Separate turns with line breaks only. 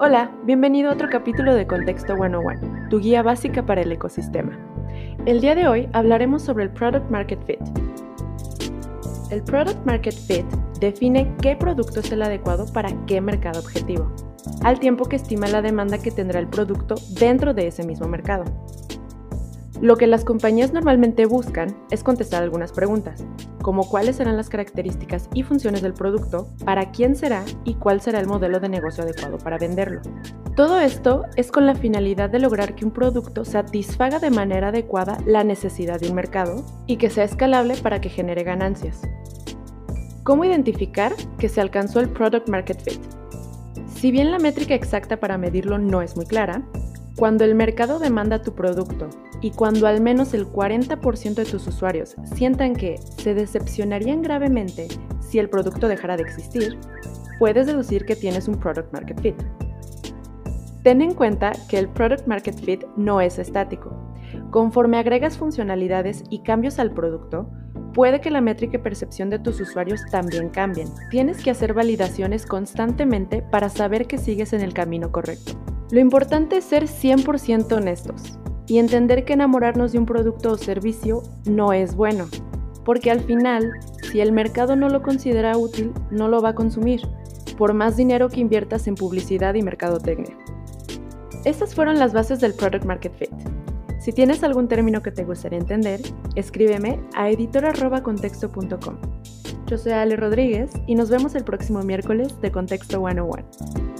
Hola, bienvenido a otro capítulo de Contexto 101, tu guía básica para el ecosistema. El día de hoy hablaremos sobre el Product Market Fit. El Product Market Fit define qué producto es el adecuado para qué mercado objetivo, al tiempo que estima la demanda que tendrá el producto dentro de ese mismo mercado. Lo que las compañías normalmente buscan es contestar algunas preguntas, como cuáles serán las características y funciones del producto, para quién será y cuál será el modelo de negocio adecuado para venderlo. Todo esto es con la finalidad de lograr que un producto satisfaga de manera adecuada la necesidad de un mercado y que sea escalable para que genere ganancias. ¿Cómo identificar que se alcanzó el Product Market Fit? Si bien la métrica exacta para medirlo no es muy clara, cuando el mercado demanda tu producto y cuando al menos el 40% de tus usuarios sientan que se decepcionarían gravemente si el producto dejara de existir, puedes deducir que tienes un Product Market Fit. Ten en cuenta que el Product Market Fit no es estático. Conforme agregas funcionalidades y cambios al producto, puede que la métrica y percepción de tus usuarios también cambien. Tienes que hacer validaciones constantemente para saber que sigues en el camino correcto. Lo importante es ser 100% honestos y entender que enamorarnos de un producto o servicio no es bueno, porque al final, si el mercado no lo considera útil, no lo va a consumir, por más dinero que inviertas en publicidad y mercadotecnia. Estas fueron las bases del Product Market Fit. Si tienes algún término que te gustaría entender, escríbeme a editor.contexto.com. Yo soy Ale Rodríguez y nos vemos el próximo miércoles de Contexto 101.